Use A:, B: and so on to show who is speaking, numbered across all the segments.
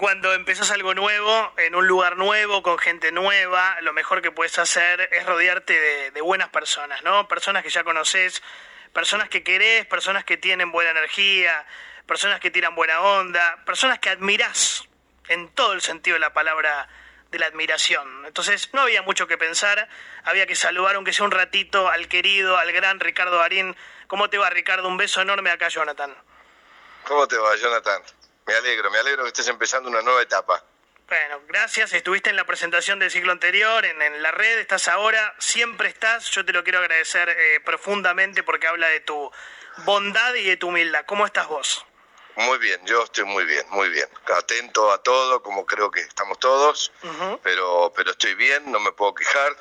A: Cuando empezás algo nuevo, en un lugar nuevo, con gente nueva, lo mejor que puedes hacer es rodearte de, buenas personas, ¿no? Personas que ya conoces, personas que querés, personas que tienen buena energía, personas que tiran buena onda, personas que admirás en todo el sentido de la palabra de la admiración. Entonces no había mucho que pensar, había que saludar aunque sea un ratito al querido, al gran Ricardo Barín. ¿Cómo te va Ricardo? Un beso enorme acá, Jonathan.
B: ¿Cómo te va, Jonathan? Me alegro, me alegro que estés empezando una nueva etapa.
A: Bueno, gracias. Estuviste en la presentación del ciclo anterior, en, en la red, estás ahora, siempre estás. Yo te lo quiero agradecer eh, profundamente porque habla de tu bondad y de tu humildad. ¿Cómo estás vos?
B: Muy bien, yo estoy muy bien, muy bien. Atento a todo, como creo que estamos todos, pero, pero estoy bien, no me puedo quejar,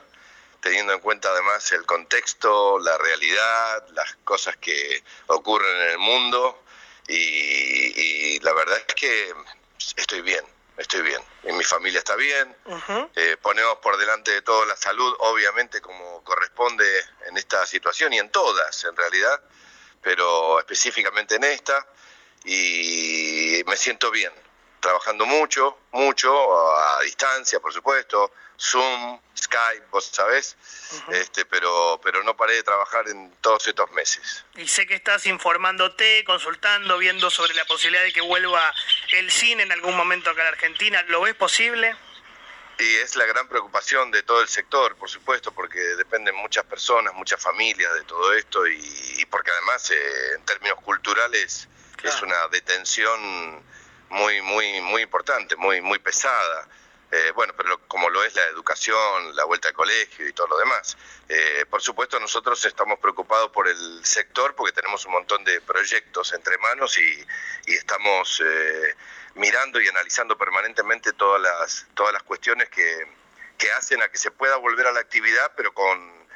B: teniendo en cuenta además el contexto, la realidad, las cosas que ocurren en el mundo, y, y la verdad es que estoy bien, estoy bien. Y mi familia está bien. Eh, ponemos por delante de todo la salud, obviamente como corresponde en esta situación y en todas en realidad, pero específicamente en esta, y me siento bien, trabajando mucho, mucho, a distancia, por supuesto, Zoom, Skype, vos sabés, este, pero, pero no paré de trabajar en todos estos meses.
A: Y sé que estás informándote, consultando, viendo sobre la posibilidad de que vuelva el cine en algún momento acá en Argentina. ¿Lo ves posible?
B: Y es la gran preocupación de todo el sector, por supuesto, porque dependen muchas personas, muchas familias de todo esto y, y porque además eh, en términos culturales
A: Claro.
B: es una detención muy, muy, muy importante, muy, muy pesada. Eh, bueno, pero como lo es la educación, la vuelta al colegio y todo lo demás. Eh, por supuesto, nosotros estamos preocupados por el sector porque tenemos un montón de proyectos entre manos y, y estamos eh, mirando y analizando permanentemente todas las, todas las cuestiones que, que hacen a que se pueda volver a la actividad, pero con,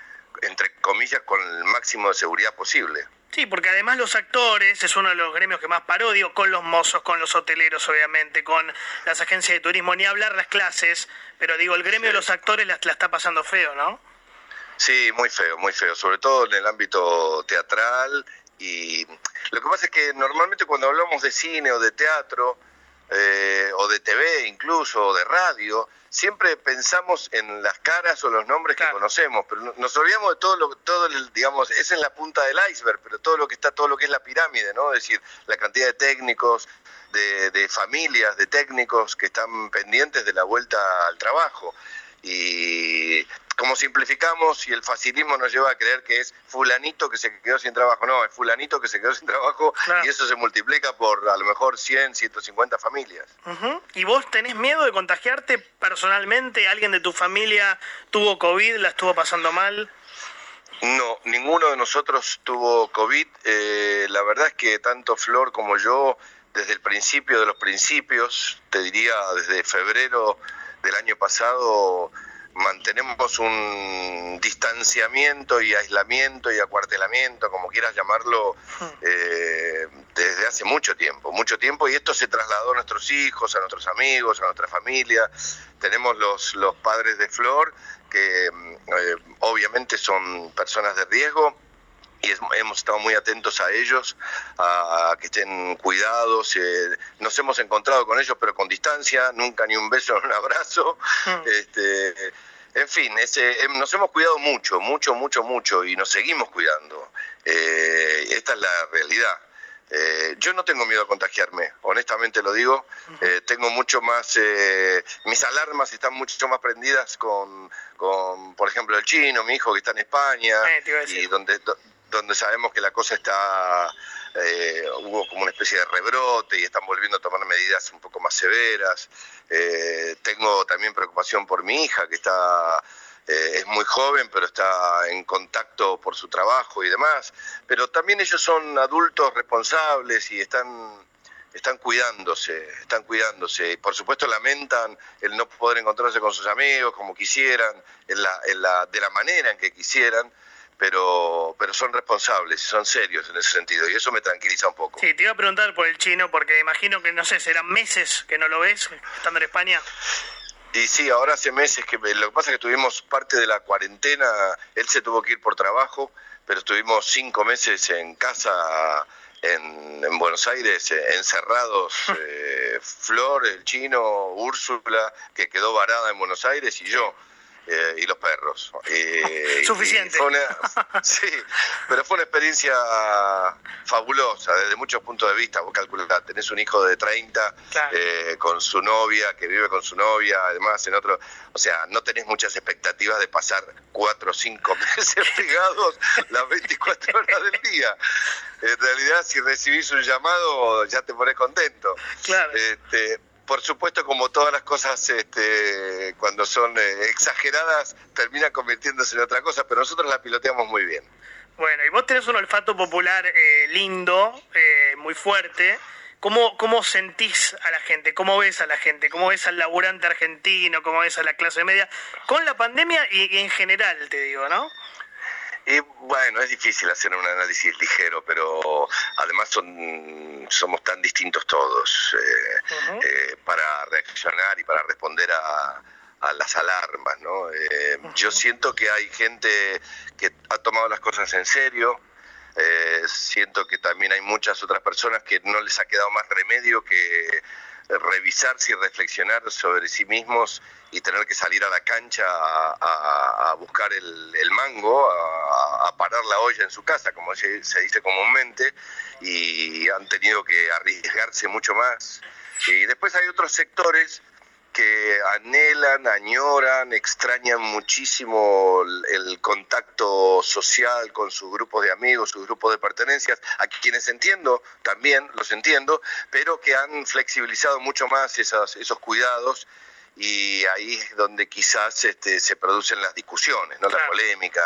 B: entre comillas, con el máximo de seguridad posible.
A: Sí, porque además los actores es uno de los gremios que más paró, digo, con los mozos, con los hoteleros, obviamente, con las agencias de turismo, ni hablar las clases, pero digo, el gremio de los actores la, la está pasando feo, ¿no?
B: Sí, muy feo, muy feo, sobre todo en el ámbito teatral. Y lo que pasa es que normalmente cuando hablamos de cine o de teatro, eh, o de TV incluso, o de radio, siempre pensamos en las caras o los nombres
A: Claro.
B: que conocemos, pero no- nos olvidamos de todo lo todo el, digamos, es en la punta del iceberg, pero todo lo que está, todo lo que es la pirámide, ¿no? Es decir, la cantidad de técnicos, de, de familias, de técnicos que están pendientes de la vuelta al trabajo. Y como simplificamos y el facilismo nos lleva a creer que es fulanito que se quedó sin trabajo, no, es fulanito que se quedó sin trabajo
A: Claro.
B: y eso se multiplica por a lo mejor 100, 150 familias.
A: ¿Y vos tenés miedo de contagiarte personalmente? ¿Alguien de tu familia tuvo COVID, la estuvo pasando mal?
B: No, ninguno de nosotros tuvo COVID. Eh, la verdad es que tanto Flor como yo, desde el principio de los principios, te diría desde febrero del año pasado, mantenemos un distanciamiento y aislamiento y acuartelamiento, como quieras llamarlo, eh, desde hace mucho tiempo, mucho tiempo, y esto se trasladó a nuestros hijos, a nuestros amigos, a nuestra familia. Tenemos los, los padres de Flor, que mm, eh, obviamente son personas de riesgo, y es- hemos estado muy atentos a ellos, a, que estén cuidados. eh, nos hemos encontrado con ellos, pero con distancia, nunca ni un beso ni un abrazo.
A: Mm.
B: Este, en fin, ese, em, nos hemos cuidado mucho, mucho, mucho, mucho, y nos seguimos cuidando. Eh, esta es la realidad. Eh, yo no tengo miedo a contagiarme, honestamente lo digo. Eh, tengo mucho más, eh, mis alarmas están mucho más prendidas con, con, por ejemplo, el chino, mi hijo que está en España,
A: Eh,
B: y donde, do- donde sabemos que la cosa está, eh, hubo como una especie de rebrote y están volviendo a tomar medidas un poco más severas. Eh, tengo también preocupación por mi hija que está eh, es muy joven, pero está en contacto por su trabajo y demás. Pero también ellos son adultos responsables y están están cuidándose, están cuidándose. Y por supuesto lamentan el no poder encontrarse con sus amigos como quisieran, en la, en la, de la manera en que quisieran, pero, pero son responsables y son serios en ese sentido. Y eso me tranquiliza un poco.
A: Sí, te iba a preguntar por el chino, porque imagino que, no sé, serán meses que no lo ves estando en España.
B: Y sí, ahora hace meses que lo que pasa es que tuvimos parte de la cuarentena, él se tuvo que ir por trabajo, pero estuvimos cinco meses en casa en, en Buenos Aires eh, encerrados, eh, Flor, el chino, Úrsula, que quedó varada en Buenos Aires, y yo. Eh, y los perros.
A: Suficiente.
B: sí, pero fue una experiencia fabulosa desde muchos puntos de vista. Vos calculás, tenés un hijo de 30 con su novia, que vive con su novia, además en otro. O sea, no tenés muchas expectativas de pasar cuatro o cinco meses pegados las 24 horas del día en realidad si recibís un llamado ya te pones contento.
A: Claro.
B: Este, por supuesto, como todas las cosas, este, cuando son eh, exageradas, terminan convirtiéndose en otra cosa, pero nosotros la piloteamos muy bien.
A: Bueno, y vos tenés un olfato popular eh, lindo, eh, muy fuerte. ¿Cómo, ¿Cómo sentís a la gente? ¿Cómo ves a la gente? ¿Cómo ves al laburante argentino? ¿Cómo ves a la clase media? Con la pandemia y en general, te digo, ¿no?
B: Y bueno, es difícil hacer un análisis ligero, pero además son, somos tan distintos todos eh, eh, para reaccionar y para responder a, las alarmas, ¿no? Eh, yo siento que hay gente que ha tomado las cosas en serio, siento que también hay muchas otras personas que no les ha quedado más remedio que revisarse y reflexionar sobre sí mismos y tener que salir a la cancha a, buscar el, mango, a, parar la olla en su casa, como se, dice comúnmente, y han tenido que arriesgarse mucho más. Y después hay otros sectores que anhelan, añoran, extrañan muchísimo el, contacto social con sus grupos de amigos, sus grupos de pertenencias, a quienes entiendo, también los entiendo, pero que han flexibilizado mucho más esos, esos cuidados y ahí es donde quizás este, se producen las discusiones, ¿no? la polémica,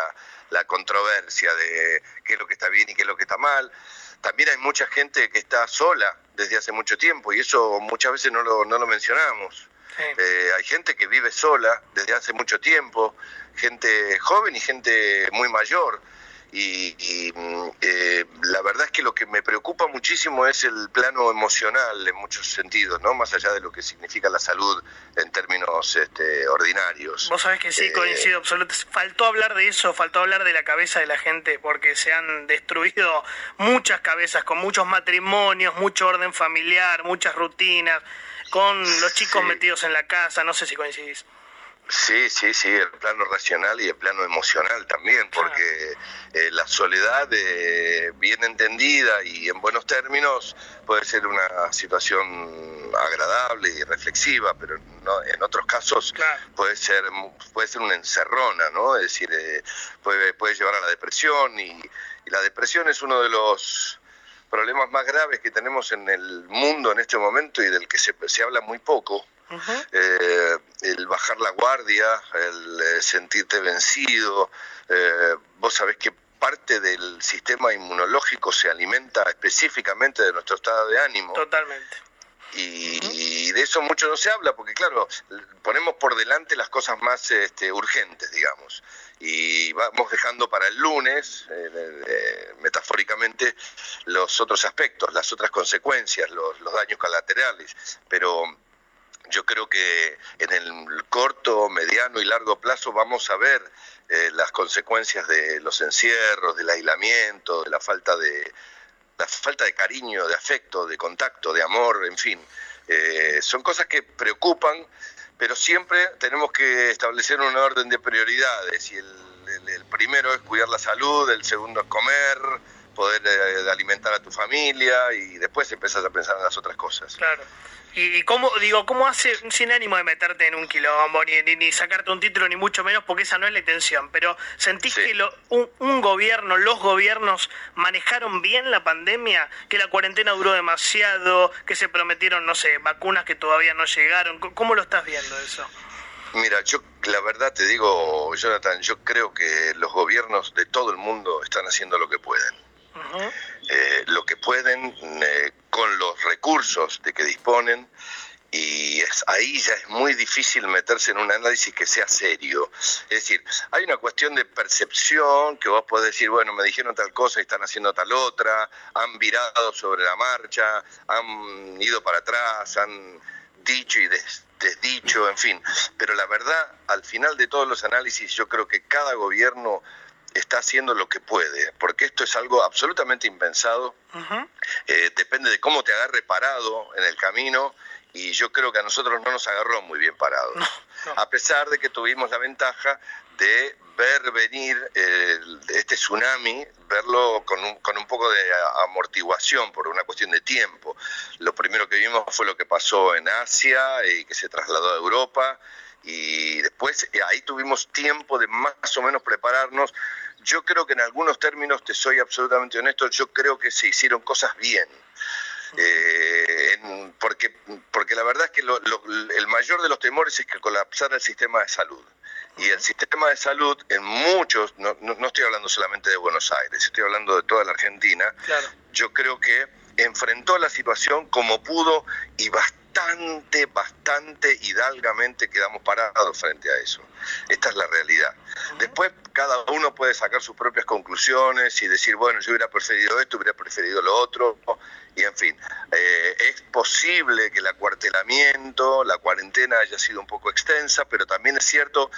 B: la controversia de qué es lo que está bien y qué es lo que está mal. También hay mucha gente que está sola desde hace mucho tiempo y eso muchas veces no lo, no lo mencionamos. Eh, hay gente que vive sola desde hace mucho tiempo, gente joven y gente muy mayor y, mm, eh, la verdad es que lo que me preocupa muchísimo es el plano emocional en muchos sentidos, ¿no? Más allá de lo que significa la salud en términos este, ordinarios.
A: Vos sabés que sí, eh, coincido absolutamente. Faltó hablar de eso, faltó hablar de la cabeza de la gente, porque se han destruido muchas cabezas con muchos matrimonios, mucho orden familiar, muchas rutinas, con los chicos metidos en la casa, no sé si coincidís.
B: Sí, sí, sí, el plano racional y el plano emocional también, porque eh, la soledad eh, bien entendida y en buenos términos puede ser una situación agradable y reflexiva, pero en otros casos puede ser puede ser una encerrona, ¿no? Es decir, eh, puede, puede llevar a la depresión y, y la depresión es uno de los problemas más graves que tenemos en el mundo en este momento y del que se, se habla muy poco eh, el bajar la guardia, el eh, sentirte vencido. Eh, vos sabés que parte del sistema inmunológico se alimenta específicamente de nuestro estado de ánimo.
A: Totalmente.
B: Y, de eso mucho no se habla, porque claro, ponemos por delante las cosas más este, urgentes, digamos, y vamos dejando para el lunes, metafóricamente, los otros aspectos, las otras consecuencias, los, los daños colaterales, pero yo creo que en el corto, mediano y largo plazo vamos a ver eh, las consecuencias de los encierros, del aislamiento, de la falta de la falta de cariño, de afecto, de contacto, de amor, en fin. Eh, son cosas que preocupan, pero siempre tenemos que establecer un orden de prioridades y el, primero es cuidar la salud, el segundo es comer, poder eh, alimentar a tu familia y después empezás a pensar en las otras cosas.
A: Claro. Y, cómo, digo, ¿cómo hace, sin ánimo de meterte en un quilombo, ni, ni, sacarte un título, ni mucho menos, porque esa no es la intención, pero ¿sentís que lo, un, gobierno, los gobiernos manejaron bien la pandemia? ¿Que la cuarentena duró demasiado? ¿Que se prometieron, no sé, vacunas que todavía no llegaron? ¿Cómo lo estás viendo eso?
B: Mira, yo la verdad te digo, Jonathan, yo creo que los gobiernos de todo el mundo están haciendo lo que pueden. Eh, lo que pueden eh, con los recursos de que disponen y ahí ya es muy difícil meterse en un análisis que sea serio. Es decir, hay una cuestión de percepción que vos podés decir, bueno, me dijeron tal cosa y están haciendo tal otra, han virado sobre la marcha, han ido para atrás, han dicho y desdicho, en fin. Pero la verdad, al final de todos los análisis, yo creo que cada gobierno está haciendo lo que puede, porque esto es algo absolutamente impensado, eh, depende de cómo te agarre parado en el camino y yo creo que a nosotros no nos agarró muy bien parados, a pesar de que tuvimos la ventaja de ver venir este tsunami, verlo con un, con un poco de amortiguación por una cuestión de tiempo. Lo primero que vimos fue lo que pasó en Asia y que se trasladó a Europa y después eh, ahí tuvimos tiempo de más o menos prepararnos. Yo creo que en algunos términos, te soy absolutamente honesto, yo creo que se hicieron cosas bien. Eh, porque, porque la verdad es que el mayor de los temores es que colapsara el sistema de salud. Y el sistema de salud en muchos, no, no, estoy hablando solamente de Buenos Aires, estoy hablando de toda la Argentina, yo creo que enfrentó la situación como pudo y bastante, bastante hidalgamente quedamos parados frente a eso. Esta es la realidad. Después cada uno puede sacar sus propias conclusiones y decir, bueno, yo hubiera preferido esto, hubiera preferido lo otro, y en fin, eh, es posible que el acuartelamiento, la cuarentena haya sido un poco extensa, pero también es cierto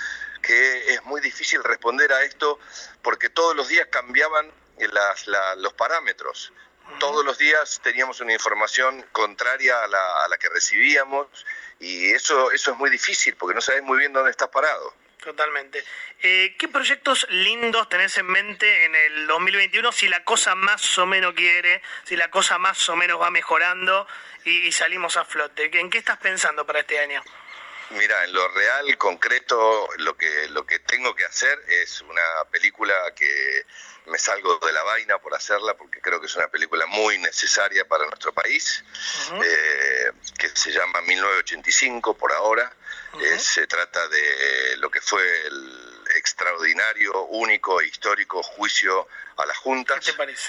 B: que es muy difícil responder a esto porque todos los días cambiaban los parámetros. Todos los días teníamos una información contraria a la, a la que recibíamos y eso, eso es muy difícil porque no sabes muy bien dónde estás parado.
A: Totalmente. Eh, ¿Qué proyectos lindos tenés en mente en el 2021 si la cosa más o menos quiere, si la cosa más o menos va mejorando y, salimos a flote? ¿En qué estás pensando para este año?
B: Mira, en lo real, concreto, lo que, lo que tengo que hacer es una película que me salgo de la vaina por hacerla porque creo que es una película muy necesaria para nuestro país, eh, que se llama 1985 por ahora. Eh, se trata de lo que fue el extraordinario, único e histórico juicio a las juntas.
A: ¿Qué te parece?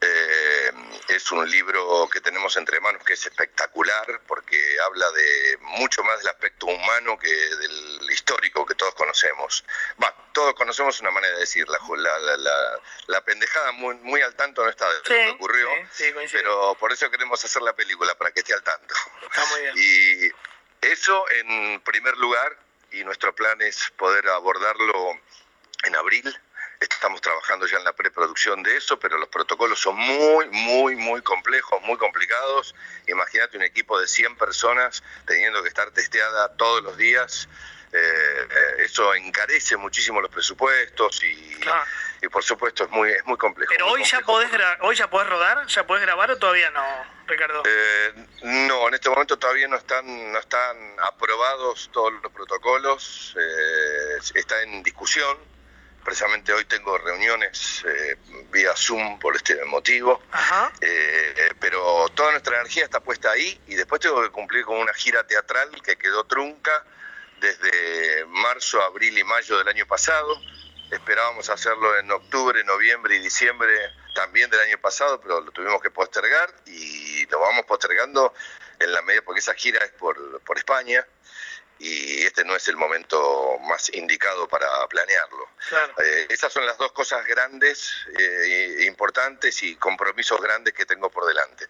B: Eh, es un libro que tenemos entre manos que es espectacular porque habla de mucho más del aspecto humano que del histórico que todos conocemos. Va, todos conocemos una manera de decir, la, la, pendejada muy, muy, al tanto no está de lo que ocurrió, pero por eso queremos hacer la película, para que esté al tanto.
A: Está muy bien.
B: Y eso en primer lugar, y nuestro plan es poder abordarlo en abril. Estamos trabajando ya en la preproducción de eso, pero los protocolos son muy, muy, muy complejos, muy complicados. Imagínate un equipo de 100 personas teniendo que estar testeada todos los días. Eh, eso encarece muchísimo los presupuestos y, y por supuesto es muy es muy complejo.
A: Pero hoy ya podés hoy ya podés rodar, ya podés grabar o todavía no, Ricardo.
B: Eh, no, en este momento todavía no están no están aprobados todos los protocolos, eh, está en discusión. Precisamente hoy tengo reuniones eh, vía Zoom por este motivo, pero toda nuestra energía está puesta ahí y después tengo que cumplir con una gira teatral que quedó trunca desde marzo, abril y mayo del año pasado. Esperábamos hacerlo en octubre, noviembre y diciembre también del año pasado, pero lo tuvimos que postergar y lo vamos postergando en la medida, porque esa gira es por, por España y este no es el momento más indicado para planearlo. Eh, esas son las dos cosas grandes, eh, importantes y compromisos grandes que tengo por delante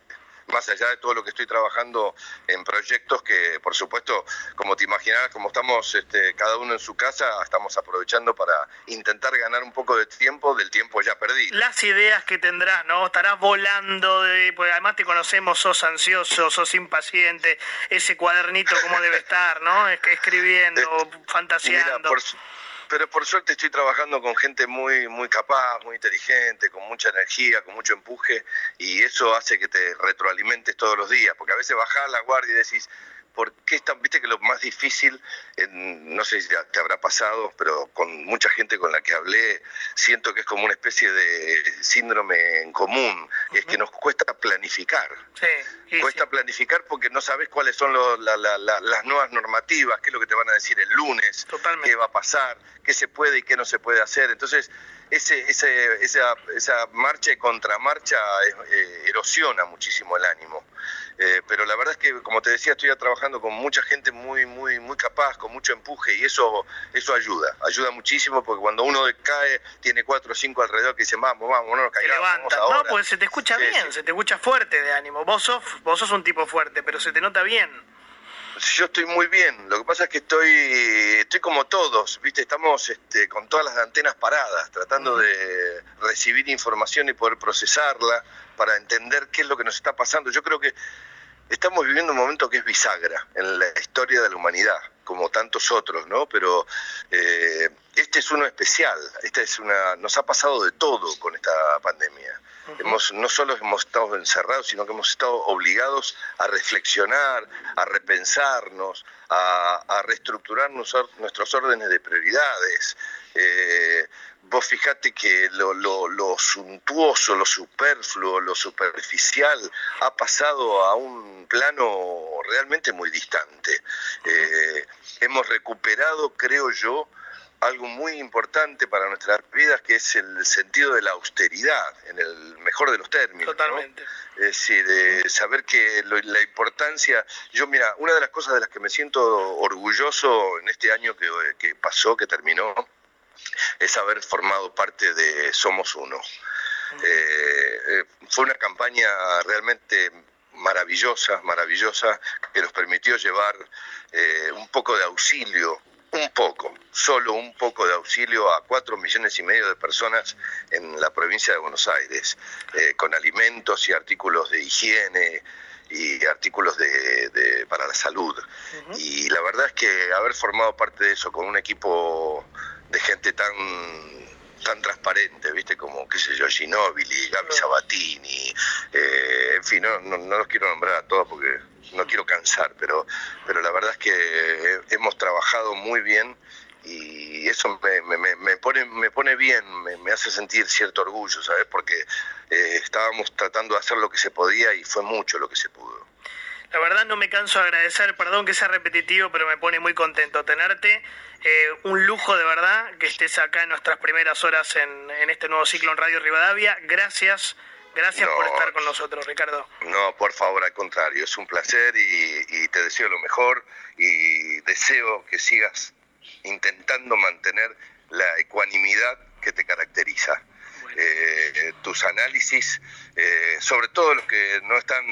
B: más allá de todo lo que estoy trabajando en proyectos que, por supuesto, como te imaginarás, como estamos este, cada uno en su casa, estamos aprovechando para intentar ganar un poco de tiempo del tiempo ya perdido.
A: Las ideas que tendrás, ¿no? Estarás volando, de, pues además te conocemos, sos ansioso, sos impaciente, ese cuadernito cómo debe estar, ¿no? Escribiendo, fantaseando
B: pero por suerte estoy trabajando con gente muy muy capaz, muy inteligente, con mucha energía, con mucho empuje y eso hace que te retroalimentes todos los días, porque a veces bajás la guardia y decís, porque tan, viste que lo más difícil, no sé si te habrá pasado, pero con mucha gente con la que hablé, siento que es como una especie de síndrome en común, es que nos cuesta planificar. Sí, cuesta planificar porque no sabes cuáles son las nuevas normativas, qué es lo que te van a decir el lunes, qué va a pasar, qué se puede y qué no se puede hacer. Entonces, ese, ese, esa, esa marcha y contramarcha eh, erosiona muchísimo el ánimo. Eh, pero la verdad es que, como te decía, estoy trabajando con mucha gente muy, muy, muy capaz, con mucho empuje y eso, eso ayuda, ayuda muchísimo porque cuando uno cae, tiene cuatro o cinco alrededor que dicen, vamos, vamos, no nos caigamos.
A: levanta, no, pues se te escucha bien, se te escucha fuerte de ánimo. Vos sos, vos sos un tipo fuerte, pero se te nota bien.
B: Yo estoy muy bien, lo que pasa es que estoy, estoy como todos, ¿viste? Estamos este, con todas las antenas paradas, tratando de recibir información y poder procesarla para entender qué es lo que nos está pasando. Yo creo que estamos viviendo un momento que es bisagra en la historia de la humanidad, como tantos otros, ¿no? Pero eh, este es uno especial, esta es una, nos ha pasado de todo con esta pandemia. Hemos, no solo hemos estado encerrados, sino que hemos estado obligados a reflexionar, a repensarnos, a, reestructurar nuestros órdenes de prioridades. Eh, vos fijate que lo, suntuoso, lo superfluo, lo superficial ha pasado a un plano realmente muy distante. Eh, hemos recuperado, creo yo, algo muy importante para nuestras vidas, que es el sentido de la austeridad, en el mejor de los términos.
A: Totalmente.
B: Es decir, de saber que la importancia, yo mira, una de las cosas de las que me siento orgulloso en este año que, pasó, que terminó, es haber formado parte de Somos Uno. Eh, eh, fue una campaña realmente maravillosa, maravillosa, que nos permitió llevar eh, un poco de auxilio un poco, solo un poco de auxilio a cuatro millones y medio de personas en la provincia de Buenos Aires, eh, con alimentos y artículos de higiene y artículos de, para la salud. Y la verdad es que haber formado parte de eso con un equipo de gente tan tan transparente, ¿viste? Como, qué sé yo, Ginóbili, Gaby Sabatini, eh, en fin, no, no, no los quiero nombrar a todos porque no quiero cansar, pero, pero la verdad es que hemos trabajado muy bien y eso me, me, me pone, me pone bien, me, hace sentir cierto orgullo, ¿sabes? Porque eh, estábamos tratando de hacer lo que se podía y fue mucho lo que se pudo.
A: La verdad no me canso de agradecer, perdón que sea repetitivo, pero me pone muy contento tenerte. Eh, un lujo de verdad que estés acá en nuestras primeras horas en, en este nuevo ciclo en Radio Rivadavia. Gracias Gracias por estar con nosotros, Ricardo.
B: No, por favor, al contrario, es un placer y, te deseo lo mejor y deseo que sigas intentando mantener la ecuanimidad que te caracteriza. Eh, tus análisis, eh, sobre todo los que no están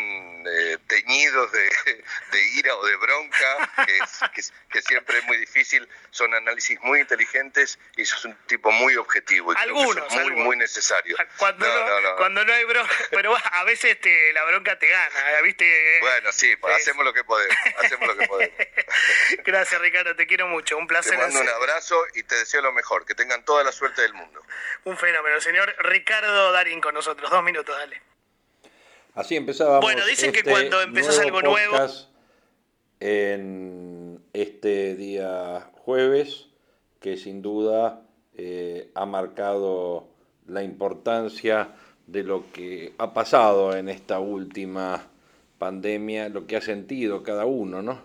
B: eh, teñidos de, ira o de bronca, que, siempre es muy difícil, son análisis muy inteligentes y sos un tipo muy objetivo. Y
A: algunos,
B: muy, muy necesario.
A: Cuando no, cuando no hay bronca, pero a veces te, la bronca te gana, ¿viste?
B: Bueno, sí, pues, hacemos lo que podemos, hacemos lo que podemos.
A: Gracias, Ricardo, te quiero mucho, un placer.
B: Te mando un abrazo y te deseo lo mejor, que tengan toda la suerte del mundo.
A: Un fenómeno, señor Ricardo Darín con nosotros. Dos minutos, dale.
C: Así empezábamos.
A: Bueno, dicen que este cuando empezás algo nuevo.
C: En este día jueves, que sin duda eh, ha marcado la importancia de lo que ha pasado en esta última pandemia, lo que ha sentido cada uno, ¿no?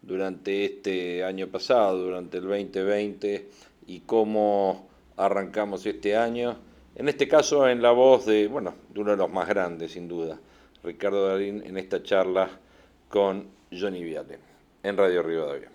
C: Durante este año pasado, durante el 2020, y cómo arrancamos este año en este caso en la voz de, bueno, de uno de los más grandes, sin duda, Ricardo Darín, en esta charla con Johnny Viale, en Radio Rivadavia.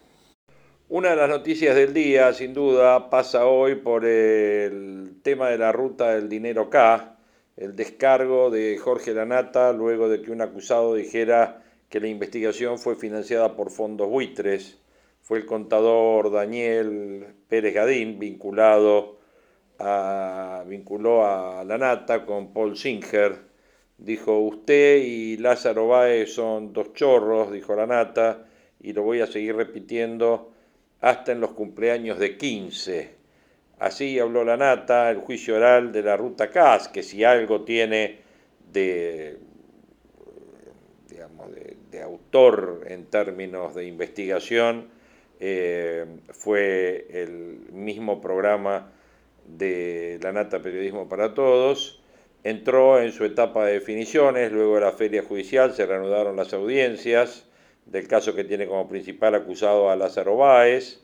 C: Una de las noticias del día, sin duda, pasa hoy por el tema de la ruta del dinero K, el descargo de Jorge Lanata luego de que un acusado dijera que la investigación fue financiada por fondos buitres. Fue el contador Daniel Pérez Gadín, vinculado vinculó a la nata con Paul Singer. Dijo, usted y Lázaro Báez son dos chorros, dijo la nata, y lo voy a seguir repitiendo hasta en los cumpleaños de 15. Así habló la nata, el juicio oral de la ruta CAS, que si algo tiene de, digamos, de, autor en términos de investigación eh, fue el mismo programa de La Nata Periodismo para Todos. Entró en su etapa de definiciones, luego de la feria judicial se reanudaron las audiencias del caso que tiene como principal acusado a Lázaro Báez.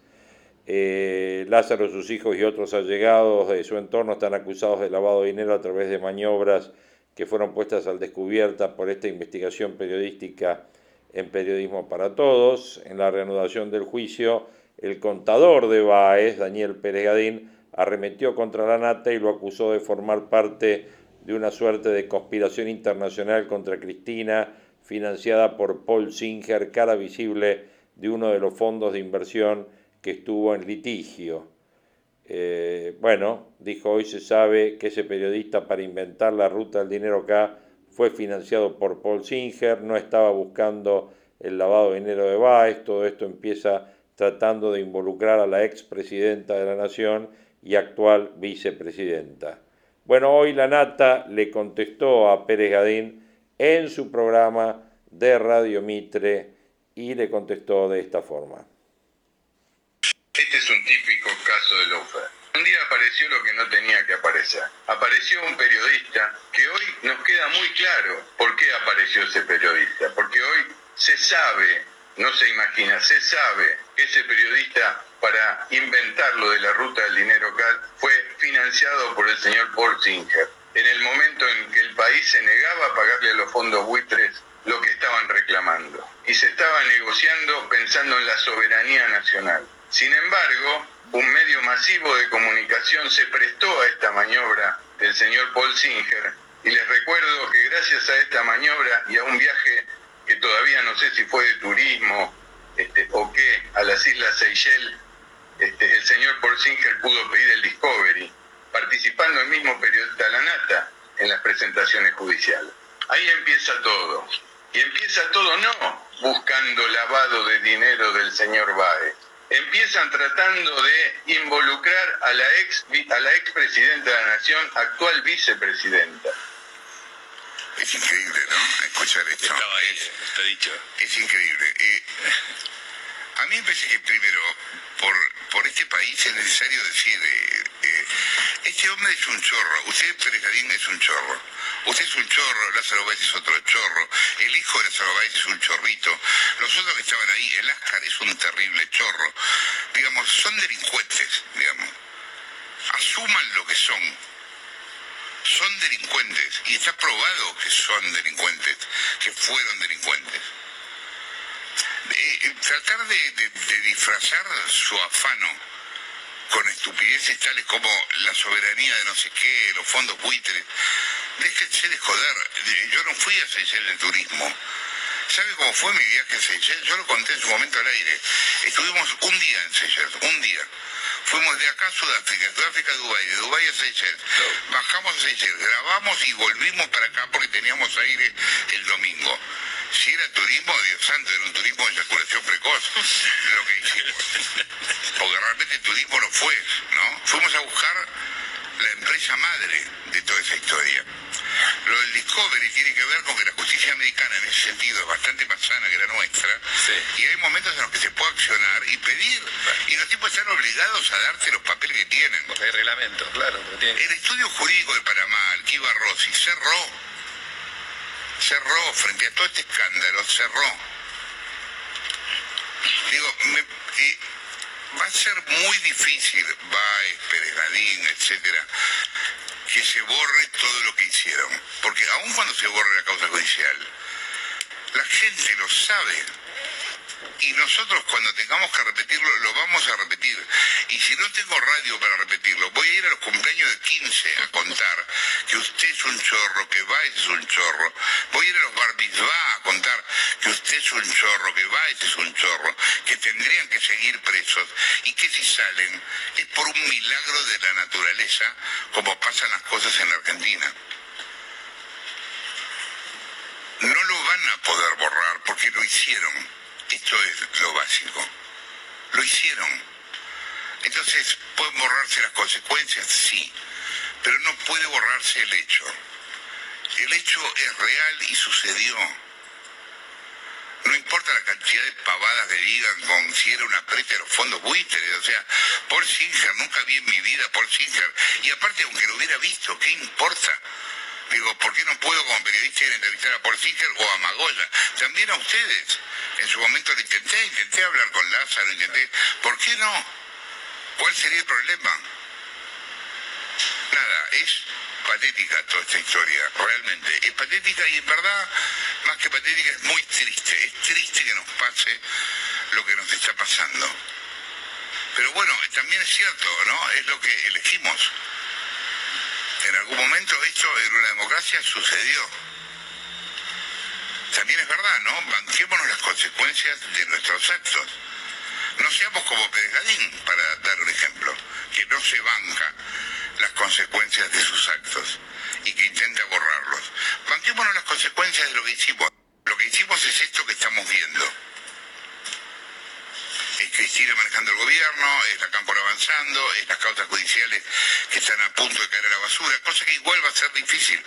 C: Eh, Lázaro, sus hijos y otros allegados de su entorno están acusados de lavado de dinero a través de maniobras que fueron puestas al descubierta por esta investigación periodística en Periodismo para Todos. En la reanudación del juicio, el contador de Baez, Daniel Pérez Gadín, arremetió contra la Nata y lo acusó de formar parte de una suerte de conspiración internacional contra Cristina, financiada por Paul Singer, cara visible de uno de los fondos de inversión que estuvo en litigio. Eh, bueno, dijo, hoy se sabe que ese periodista para inventar la ruta del dinero acá fue financiado por Paul Singer, no estaba buscando el lavado de dinero de Baez, todo esto empieza tratando de involucrar a la expresidenta de la Nación y actual vicepresidenta. Bueno, hoy la Nata le contestó a Pérez Gadín en su programa de Radio Mitre y le contestó de esta forma.
D: Este es un típico caso de Lofer. Un día apareció lo que no tenía que aparecer. Apareció un periodista que hoy nos queda muy claro por qué apareció ese periodista. Porque hoy se sabe, no se imagina, se sabe que ese periodista para inventar lo de la ruta del dinero CAD fue financiado por el señor Paul Singer. En el momento en que el país se negaba a pagarle a los fondos buitres lo que estaban reclamando. Y se estaba negociando pensando en la soberanía nacional. Sin embargo, un medio masivo de comunicación se prestó a esta maniobra del señor Paul Singer y les recuerdo que gracias a esta maniobra y a un viaje que todavía no sé si fue de turismo este, o qué, a las Islas Seychelles, este, el señor Paul Singer pudo pedir el Discovery, participando el mismo periodista La Nata en las presentaciones judiciales. Ahí empieza todo. Y empieza todo no buscando lavado de dinero del señor Baez empiezan tratando de involucrar a la ex a la expresidenta de la nación, actual vicepresidenta.
E: Es increíble, ¿no? Escuchar esto.
F: Estaba ahí, está dicho.
E: Es increíble. Eh, a mí me parece que primero, por, por este país es necesario decir, eh, eh, este hombre es un chorro, usted Pérez es un chorro. Usted es un chorro, Lázaro Báez es otro chorro, el hijo de Lázaro Báez es un chorrito, los otros que estaban ahí, el Áscar es un terrible chorro. Digamos, son delincuentes, digamos. Asuman lo que son. Son delincuentes y está probado que son delincuentes, que fueron delincuentes. Tratar de, de disfrazar su afano con estupideces tales como la soberanía de no sé qué, los fondos buitres, Déjense de joder. Yo no fui a Seychelles en turismo. ¿Sabe cómo fue mi viaje a Seychelles? Yo lo conté en su momento al aire. Estuvimos un día en Seychelles, un día. Fuimos de acá a Sudáfrica, Sudáfrica a Dubái, de Dubái a Seychelles. Bajamos a Seychelles, grabamos y volvimos para acá porque teníamos aire el domingo. Si era turismo, Dios santo, era un turismo de eyaculación precoz, lo que hicimos. Porque realmente el turismo no fue, ¿no? Fuimos a buscar la empresa madre de toda esa historia. Lo del Discovery tiene que ver con que la justicia americana en ese sentido es bastante más sana que la nuestra y hay momentos en los que se puede accionar y pedir y los tipos están obligados a darte los papeles que tienen.
F: Porque hay reglamento, claro.
E: El estudio jurídico de Panamá, Alquiva Rossi, cerró, cerró frente a todo este escándalo, cerró. Digo, me, va a ser muy difícil, Baez, Pérez Gadín, etcétera, que se borre todo lo que hicieron. Porque aun cuando se borre la causa judicial, la gente lo sabe y nosotros cuando tengamos que repetirlo lo vamos a repetir. Y si no tengo radio para repetirlo, voy a ir a los cumpleaños de 15 a contar que usted es un chorro, que Baez es un chorro. Voy a ir a los va a contar que usted es un chorro, que Baez es un chorro, que tendrían que seguir presos y que si salen es por un milagro de la naturaleza como pasan las cosas en Argentina. No lo van a poder borrar porque lo hicieron esto es lo básico. Lo hicieron. Entonces, ¿pueden borrarse las consecuencias? Sí, pero no puede borrarse el hecho. El hecho es real y sucedió. importa la cantidad de pavadas que digan con si era una preta de los fondos buitres. O sea, Paul Singer, nunca vi en mi vida Paul Singer. Y aparte, aunque lo hubiera visto, ¿qué importa? Digo, ¿por qué no puedo como periodista ir a entrevistar a Paul o a Magoya? También a ustedes. En su momento lo intenté, intenté hablar con Lázaro, intenté. ¿Por qué no? ¿Cuál sería el problema? Nada, es patética toda esta historia, realmente. Es patética y en verdad, más que patética, es muy triste. Es triste que nos pase lo que nos está pasando. Pero bueno, también es cierto, ¿no? Es lo que elegimos. En algún momento esto en una democracia sucedió. También es verdad, ¿no? Banquémonos las consecuencias de nuestros actos. No seamos como Pérez Gadín, para dar un ejemplo, que no se banca las consecuencias de sus actos y que intenta borrarlos. Banquémonos las consecuencias de lo que hicimos. Lo que hicimos es esto que estamos viendo. Es Cristina manejando el gobierno, es la Cámpora avanzando, es las causas judiciales que están a punto de caer a la basura, cosa que igual va a ser difícil,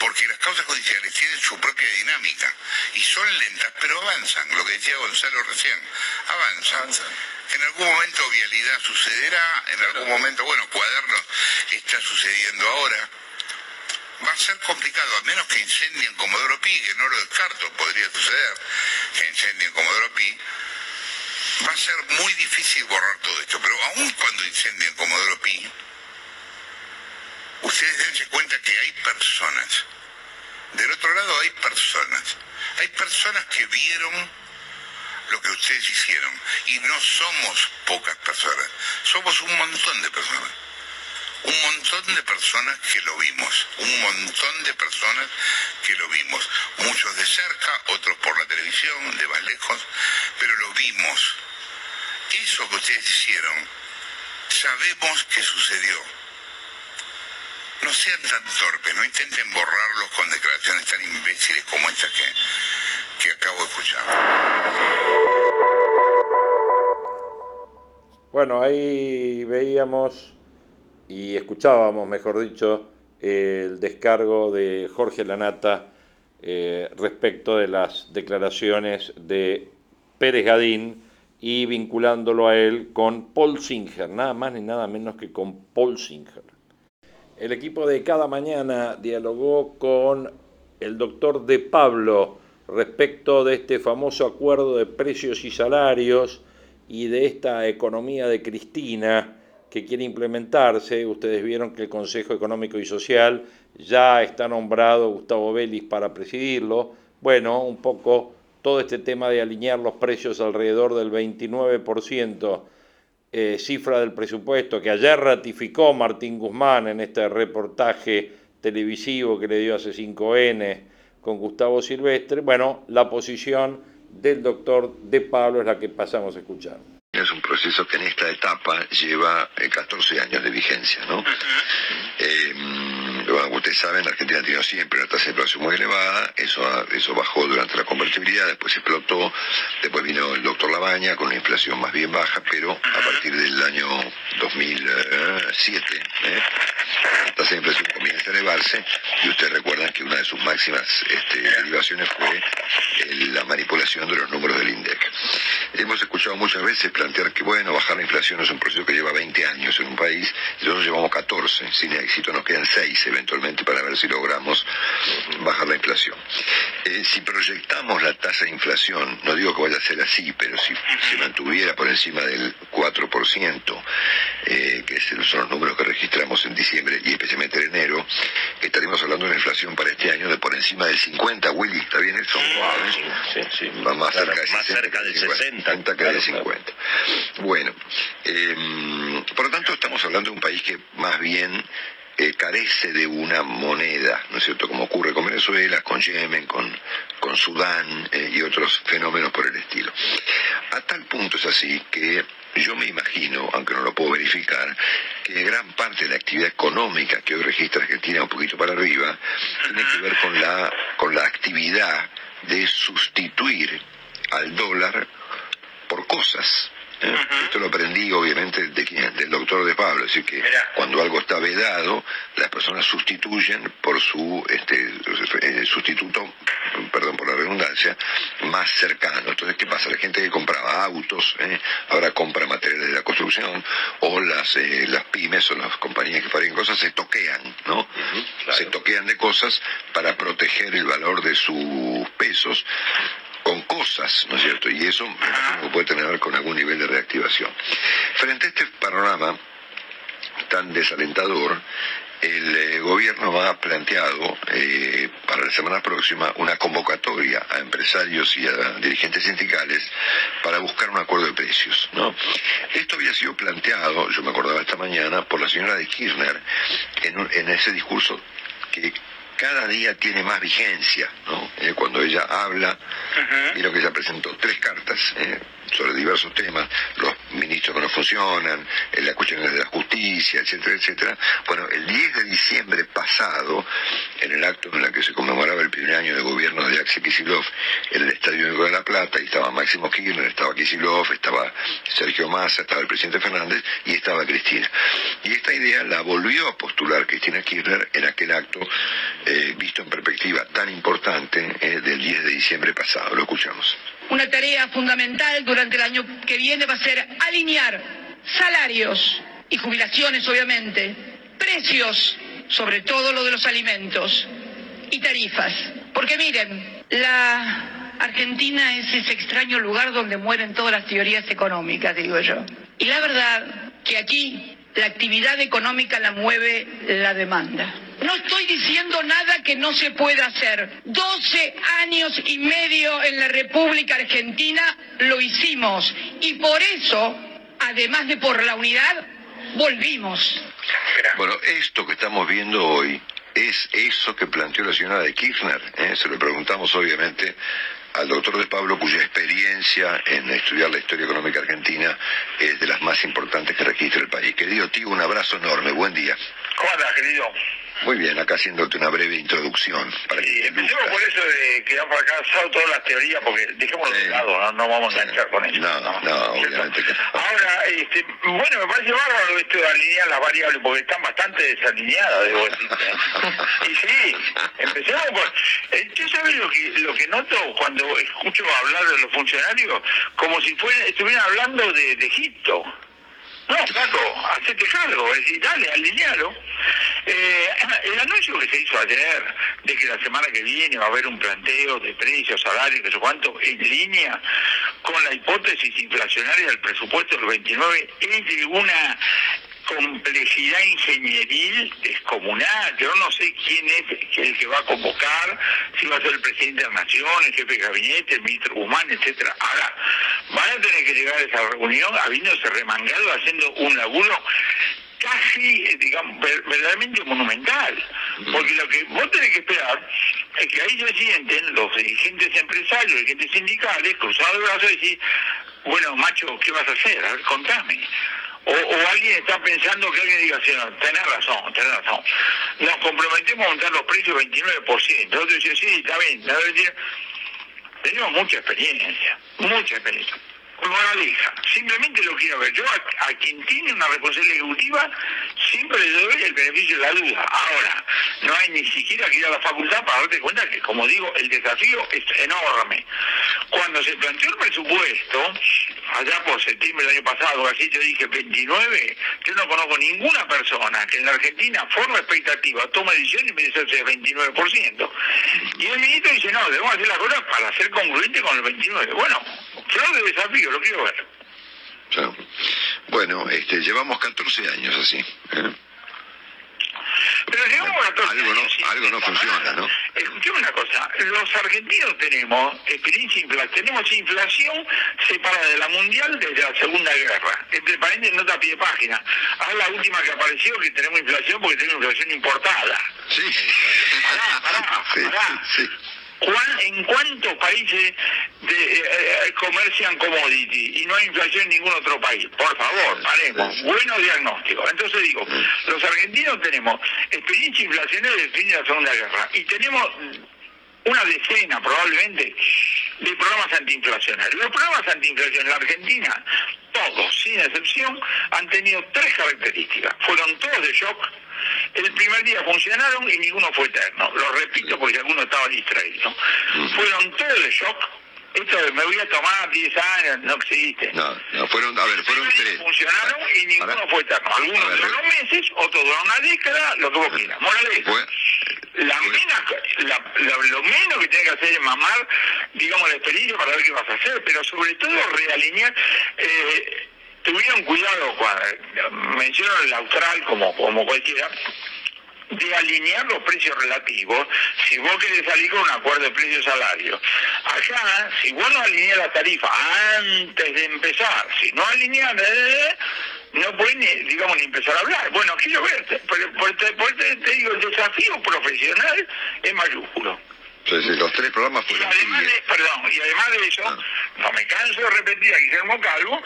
E: porque las causas judiciales tienen su propia dinámica y son lentas, pero avanzan, lo que decía Gonzalo recién, avanzan. En algún momento vialidad sucederá, en algún momento, bueno, cuadernos está sucediendo ahora. Va a ser complicado, a menos que incendien Comodoro Pi, que no lo descarto, podría suceder que incendien Comodoro Pi. Va a ser muy difícil borrar todo esto, pero aun cuando incendien Comodoro Pi, ustedes dense cuenta que hay personas. Del otro lado hay personas. Hay personas que vieron lo que ustedes hicieron. Y no somos pocas personas, somos un montón de personas. Un montón de personas que lo vimos, un montón de personas que lo vimos. Muchos de cerca, otros por la televisión, de más lejos, pero lo vimos. Eso que ustedes hicieron, sabemos que sucedió. No sean tan torpes, no intenten borrarlos con declaraciones tan imbéciles como estas que, que acabo de escuchar.
C: Bueno, ahí veíamos y escuchábamos, mejor dicho, el descargo de Jorge Lanata eh, respecto de las declaraciones de Pérez Gadín y vinculándolo a él con Paul Singer, nada más ni nada menos que con Paul Singer. El equipo de cada mañana dialogó con el doctor De Pablo respecto de este famoso acuerdo de precios y salarios y de esta economía de Cristina que quiere implementarse. Ustedes vieron que el Consejo Económico y Social ya está nombrado Gustavo Vélez para presidirlo. Bueno, un poco todo este tema de alinear los precios alrededor del 29%, eh, cifra del presupuesto que ayer ratificó Martín Guzmán en este reportaje televisivo que le dio hace 5N con Gustavo Silvestre. Bueno, la posición del doctor De Pablo es la que pasamos a escuchar.
G: Es un proceso que en esta etapa lleva 14 eh, años de vigencia, ¿no? Eh, como ustedes saben, la Argentina ha tenido siempre una tasa de inflación muy elevada, eso, eso bajó durante la convertibilidad, después explotó, después vino el doctor Labaña con una inflación más bien baja, pero a partir del año 2007 ¿eh? la tasa de inflación comienza a elevarse y ustedes recuerdan que una de sus máximas este, derivaciones fue la manipulación de los números del INDEC. Hemos escuchado muchas veces plantear que, bueno, bajar la inflación es un proceso que lleva 20 años en un país, y nosotros llevamos 14, sin éxito nos quedan 6 eventualmente para ver si logramos bajar la inflación. Eh, si proyectamos la tasa de inflación, no digo que vaya a ser así, pero si se mantuviera por encima del 4%, eh, que son los números que registramos en diciembre y especialmente en enero, estaríamos hablando de una inflación para este año de por encima del 50, Willy, ¿está bien eso?
H: Sí, sí,
G: Va más, cerca,
H: más cerca del 60.
G: que del 50. Bueno, em, por lo tanto estamos hablando de un país que más bien eh, carece de una moneda, ¿no es cierto? Como ocurre con Venezuela, con Yemen, con, con Sudán eh, y otros fenómenos por el estilo. A tal punto es así que yo me imagino, aunque no lo puedo verificar, que gran parte de la actividad económica que hoy registra Argentina un poquito para arriba tiene que ver con la, con la actividad de sustituir al dólar por cosas. Esto lo aprendí obviamente de quién, del doctor de Pablo, es decir que cuando algo está vedado, las personas sustituyen por su este, eh, sustituto, perdón por la redundancia, más cercano. Entonces, ¿qué pasa? La gente que compraba autos, ¿eh? ahora compra materiales de la construcción, o las, eh, las pymes o las compañías que fabrican cosas se toquean, ¿no? Se toquean de cosas para proteger el valor de sus pesos con cosas, ¿no es cierto? Y eso puede tener con algún nivel de reactivación. Frente a este panorama tan desalentador, el eh, gobierno ha planteado eh, para la semana próxima una convocatoria a empresarios y a dirigentes sindicales para buscar un acuerdo de precios. ¿no? Esto había sido planteado, yo me acordaba esta mañana, por la señora de Kirchner en ese discurso que cada día tiene más vigencia, ¿no? Eh, cuando ella habla, mira que ella presentó tres cartas eh, sobre diversos temas, los ministros que no funcionan, eh, las cuestiones de la justicia, etcétera, etcétera. Bueno, el 10 de diciembre pasado, en el acto en el que se conmemoraba el primer año de gobierno de Axel Kicillof en el Estadio Único de La Plata, y estaba Máximo Kirchner, estaba Kicillof, estaba Sergio Massa, estaba el presidente Fernández y estaba Cristina. Y esta idea la volvió a postular Cristina Kirchner en aquel acto eh, visto en perspectiva tan importante eh, del 10 de diciembre pasado. Lo escuchamos.
I: Una tarea fundamental durante el año que viene va a ser alinear salarios y jubilaciones, obviamente, precios, sobre todo lo de los alimentos, y tarifas. Porque miren, la Argentina es ese extraño lugar donde mueren todas las teorías económicas, digo yo. Y la verdad que aquí la actividad económica la mueve la demanda. No estoy diciendo nada que no se pueda hacer. 12 años y medio en la República Argentina lo hicimos. Y por eso, además de por la unidad, volvimos.
G: Bueno, esto que estamos viendo hoy es eso que planteó la señora de Kirchner. ¿eh? Se lo preguntamos obviamente al doctor de Pablo, cuya experiencia en estudiar la historia económica argentina es de las más importantes que registra el país. Querido tío, un abrazo enorme. Buen día.
J: ¿Cómo andas, querido?
G: Muy bien, acá haciéndote una breve introducción. Para que
J: Empecemos por eso de que han fracasado todas las teorías, porque dejémoslo de lado, no, no vamos a enganchar con eso.
G: No, no, obviamente que
J: Ahora, este, bueno, me parece bárbaro esto de alinear las variables, porque están bastante desalineadas, debo decirte. y sí, empecemos por... eh, ¿Tú sabes lo que, lo que noto cuando escucho hablar de los funcionarios? Como si fuera, estuvieran hablando de, de Egipto. No, Paco, hacete cargo, es decir, dale, alinealo. Eh, el anuncio que se hizo ayer de que la semana que viene va a haber un planteo de precios, salarios, que sé cuánto, en línea con la hipótesis inflacionaria del presupuesto del 29 es de una complejidad ingenieril descomunal. Yo no sé quién es el que va a convocar, si va a ser el presidente de la Nación, el jefe de gabinete, el ministro Guzmán, etcétera. Ahora, van a tener que llegar a esa reunión habiéndose remangado, haciendo un laburo casi, eh, digamos, ver- verdaderamente monumental. Porque lo que vos tenés que esperar es que ahí se sienten los dirigentes empresarios, dirigentes sindicales, cruzados de brazos y decir, bueno, macho, ¿qué vas a hacer? A ver, contame. O, o alguien está pensando que alguien diga, sí, no, tenés razón, tenés razón. Nos comprometemos a montar los precios 29%. Otro dice, sí, está bien. Tenemos mucha experiencia, mucha experiencia. Moraleja, simplemente lo quiero ver. Yo a, quien tiene una responsabilidad ejecutiva siempre le doy el beneficio de la duda. Ahora, no hay ni siquiera que ir a la facultad para darte cuenta que, como digo, el desafío es enorme. Cuando se planteó el presupuesto, allá por septiembre del año pasado, así yo dije 29, yo no conozco ninguna persona que en la Argentina forma expectativa, toma decisión y me dice ese 29%. Y el ministro dice, no, debemos hacer las cosas para ser congruente con el 29. Bueno, flor de desafío, lo quiero ver.
G: Bueno, este, llevamos 14 años así. ¿eh?
J: Pero llegamos a todos
G: Algo no, algo no funciona, ¿no?
J: Escuchame una cosa, los argentinos tenemos experiencia inflación, tenemos inflación separada de la mundial desde la Segunda Guerra. Entre paréntesis, nota pie de página. Ahora la última que apareció que tenemos inflación porque tenemos inflación importada.
G: Sí.
J: Pará, pará,
G: Sí,
J: pará.
G: sí.
J: ¿Cuán- ¿En cuántos países de, eh, eh, comercian commodity y no hay inflación en ningún otro país? Por favor, paremos. Bueno diagnóstico. Entonces digo, los argentinos tenemos experiencia inflacionaria desde el fin de la Segunda Guerra y tenemos una decena probablemente de programas antiinflacionarios. Los programas antiinflacionarios en la Argentina, todos, sin excepción, han tenido tres características. Fueron todos de shock El primer día funcionaron y ninguno fue eterno. Lo repito porque alguno estaba distraído. Fueron todos de shock. Esto de me voy a tomar 10 años no existe.
G: No, no, fueron, a ver, fueron tres.
J: Funcionaron y ninguno fue eterno. Algunos
G: ver,
J: duraron meses, otros duraron una década, lo que vos quieras. Moraleja. La la- la- lo menos que tiene que hacer es mamar, digamos, la experiencia para ver qué vas a hacer, pero sobre todo realinear. Eh, tuvieron cuidado, cuando, mencionaron el austral como, como cualquiera, de alinear los precios relativos si vos querés salir con un acuerdo de precio-salario. Acá, si vos no alineás la tarifa antes de empezar, si no alineás, eh, no puedes ni, digamos, ni empezar a hablar. Bueno, quiero ver, por, te, por te- te digo, el desafío profesional es mayúsculo.
G: Entonces, los tres programas
J: Y
G: fueron
J: además
G: Sigue.
J: de, perdón, y además de eso, no me canso de repetir a Guillermo Calvo,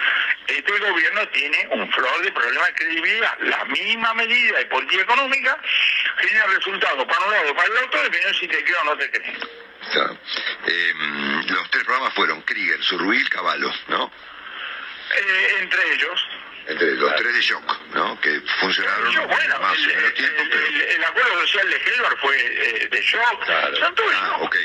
J: este gobierno tiene un flor de problema de credibilidad. La misma medida de política económica genera resultados para un lado o para el otro, dependiendo si te creo o no te creen.
G: Claro. Eh, los tres programas fueron Krieger, Surruil, Caballo, ¿no?
J: Eh, entre ellos,
G: Entre los tres de shock, ¿no? Que funcionaron
J: yo, bueno,
G: más o
J: el,
G: menos tiempo,
J: el-
G: pero...
J: el- el acuerdo social de Helvar fue eh, de shock, son todos
G: Ah,
J: shock.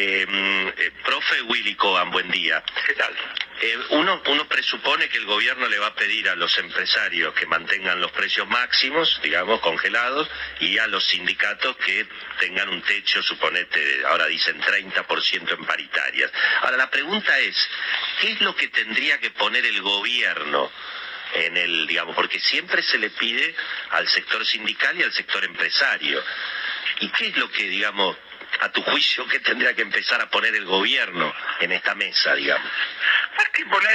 H: Eh, mm, eh, profe Willy Coban, buen día.
J: ¿Qué tal?
H: Eh, uno, uno presupone que el gobierno le va a pedir a los empresarios que mantengan los precios máximos, digamos, congelados, y a los sindicatos que tengan un techo, suponete, ahora dicen 30% en paritarias. Ahora, la pregunta es, ¿qué es lo que tendría que poner el gobierno en el, digamos, porque siempre se le pide al sector sindical y al sector empresario? ¿Y qué es lo que, digamos, a tu juicio, qué tendría que empezar a poner el gobierno en esta mesa, digamos?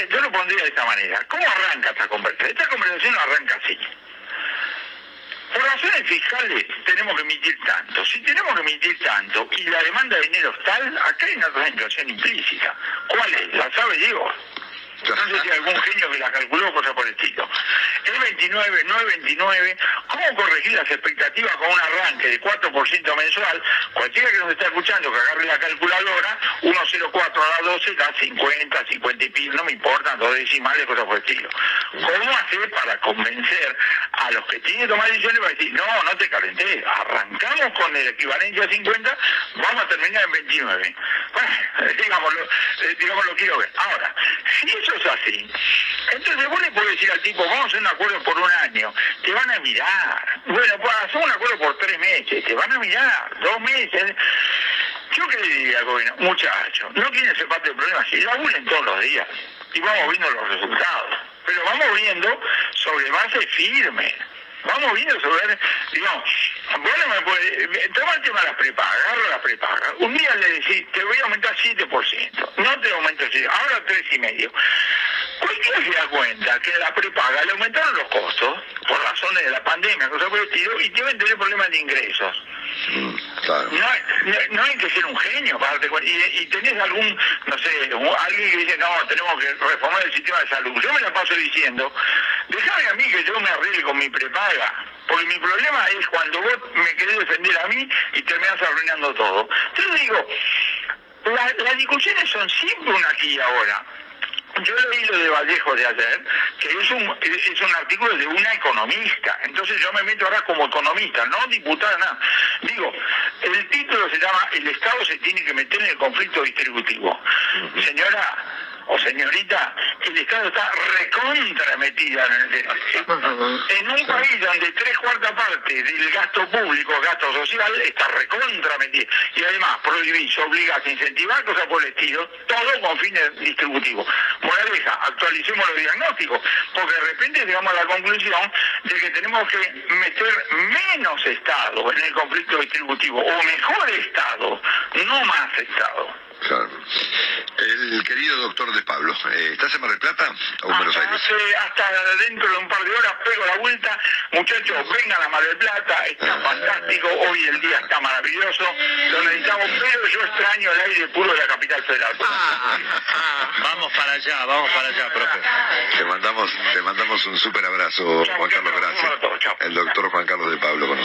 J: Yo lo pondría de esta manera. ¿Cómo arranca esta conversación? Esta conversación arranca así. Por razones fiscales tenemos que emitir tanto. Si tenemos que emitir tanto y la demanda de dinero es tal, acá hay una inflación implícita. ¿Cuál es? ¿La sabe Diego? No sé si algún genio que la calculó o cosa por el estilo. Es 29, no es 29. ¿Cómo corregir las expectativas con un arranque de 4% mensual? Cualquiera que nos está escuchando que agarre la calculadora, 1,04 a la 12 da 50, 50 y pico, no me importa, dos decimales, cosas por el estilo. ¿Cómo hacer para convencer a los que tienen que tomar decisiones para decir, no, no te calenté, arrancamos con el equivalente a 50, vamos a terminar en 29? Bueno, digámoslo, eh, digamos lo quiero ver. Ahora, eso es así, entonces vos le podés decir al tipo, vamos a hacer un acuerdo por un año, te van a mirar. Bueno, pues hacemos un acuerdo por tres meses, te van a mirar, dos meses. Yo qué le diría al gobierno, muchachos, no quieren ser parte del problema, si laburen todos los días y vamos viendo los resultados, pero vamos viendo sobre base firme. Vamos viendo sobre, digamos, vos no me podés, toma el tema de las prepagas, agarro las prepagas. Un día le decís, te voy a aumentar 7%, no te aumento 7%, ahora 3,5%. Cualquiera se da cuenta que la prepaga le aumentaron los costos por razones de la pandemia, cosas por el estilo, y deben tener problemas de ingresos.
G: Mm, claro.
J: No, no, no hay que ser un genio para darte cuenta. Y, y tenés algún, no sé, un- alguien que dice, no, tenemos que reformar el sistema de salud. Yo me la paso diciendo, déjame a mí que yo me arregle con mi prepaga. Porque mi problema es cuando vos me querés defender a mí y terminás arruinando todo. Entonces digo, la- las discusiones son siempre un aquí y ahora. Yo leí lo de Vallejo de ayer, que es un, es un artículo de una economista. Entonces yo me meto ahora como economista, no diputada, nada. Digo, el título se llama El Estado se tiene que meter en el conflicto distributivo. Señora o señorita, el Estado está recontra metida en, el- en un país donde tres cuartas partes del gasto público, gasto social, está recontra metida. Y además prohibís, obligás, incentivás cosas por el estilo, todo con fines distributivos. Moraleja, actualicemos los diagnósticos, porque de repente llegamos a la conclusión de que tenemos que meter menos Estado en el conflicto distributivo, o mejor Estado, no más Estado.
G: Claro. El querido doctor de Pablo, eh, ¿estás en Mar del Plata o en Buenos
J: Hasta,
G: Aires?
J: hace- hasta dentro de un par de horas pego la vuelta. Muchachos, vengan a Mar del Plata, está fantástico, hoy el día está maravilloso, lo necesitamos, pero yo extraño el aire puro de la capital federal.
H: Vamos para allá, vamos para allá, profe.
G: Te mandamos, te mandamos un súper abrazo, Juan Carlos, gracias. El doctor Juan Carlos de Pablo con nosotros.